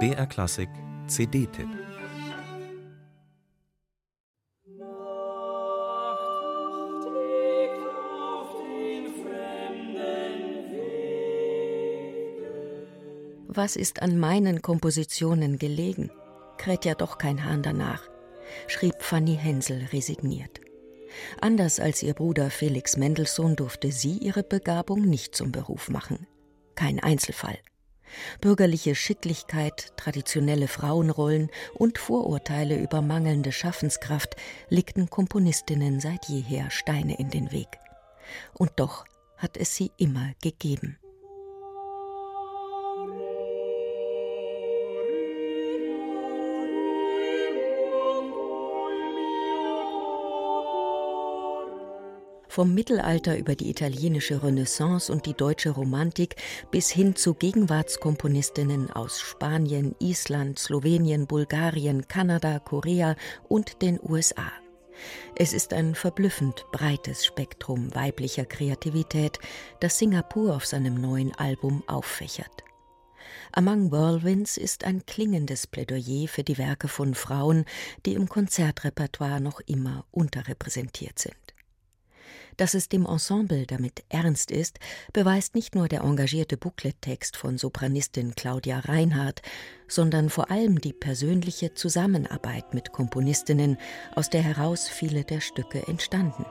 BR Klassik CD-Tipp Was ist an meinen Kompositionen gelegen? Kräht ja doch kein Hahn danach, schrieb Fanny Hensel resigniert. Anders als ihr Bruder Felix Mendelssohn durfte sie ihre Begabung nicht zum Beruf machen. Kein Einzelfall. Bürgerliche Schicklichkeit, traditionelle Frauenrollen und Vorurteile über mangelnde Schaffenskraft legten Komponistinnen seit jeher Steine in den Weg. Und doch hat es sie immer gegeben. Vom Mittelalter über die italienische Renaissance und die deutsche Romantik bis hin zu Gegenwartskomponistinnen aus Spanien, Island, Slowenien, Bulgarien, Kanada, Korea und den USA. Es ist ein verblüffend breites Spektrum weiblicher Kreativität, das Singapur auf seinem neuen Album auffächert. Among Whirlwinds ist ein klingendes Plädoyer für die Werke von Frauen, die im Konzertrepertoire noch immer unterrepräsentiert sind. Dass es dem Ensemble damit ernst ist, beweist nicht nur der engagierte Booklettext von Sopranistin Claudia Reinhardt, sondern vor allem die persönliche Zusammenarbeit mit Komponistinnen, aus der heraus viele der Stücke entstanden.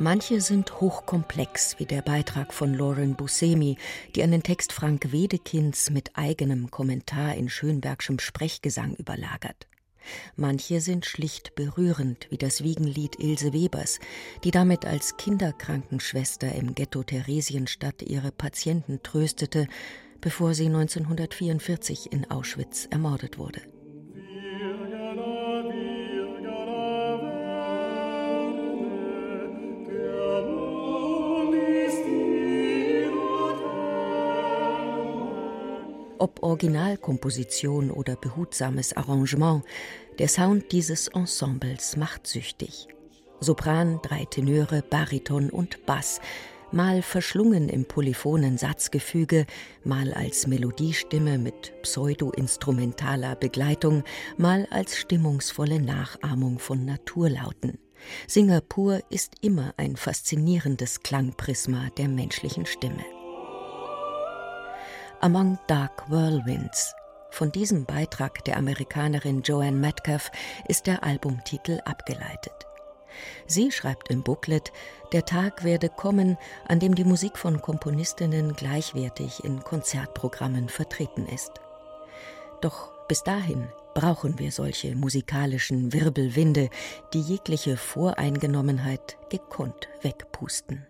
Manche sind hochkomplex, wie der Beitrag von Lauren Buscemi, die einen Text Frank Wedekinds mit eigenem Kommentar in Schönbergschem Sprechgesang überlagert. Manche sind schlicht berührend, wie das Wiegenlied Ilse Webers, die damit als Kinderkrankenschwester im Ghetto Theresienstadt ihre Patienten tröstete, bevor sie 1944 in Auschwitz ermordet wurde. Ob Originalkomposition oder behutsames Arrangement, der Sound dieses Ensembles macht süchtig. Sopran, drei Tenöre, Bariton und Bass, mal verschlungen im polyphonen Satzgefüge, mal als Melodiestimme mit pseudo-instrumentaler Begleitung, mal als stimmungsvolle Nachahmung von Naturlauten. Singapur ist immer ein faszinierendes Klangprisma der menschlichen Stimme. Among Dark Whirlwinds. Von diesem Beitrag der Amerikanerin Joanne Metcalf ist der Albumtitel abgeleitet. Sie schreibt im Booklet, der Tag werde kommen, an dem die Musik von Komponistinnen gleichwertig in Konzertprogrammen vertreten ist. Doch bis dahin brauchen wir solche musikalischen Wirbelwinde, die jegliche Voreingenommenheit gekonnt wegpusten.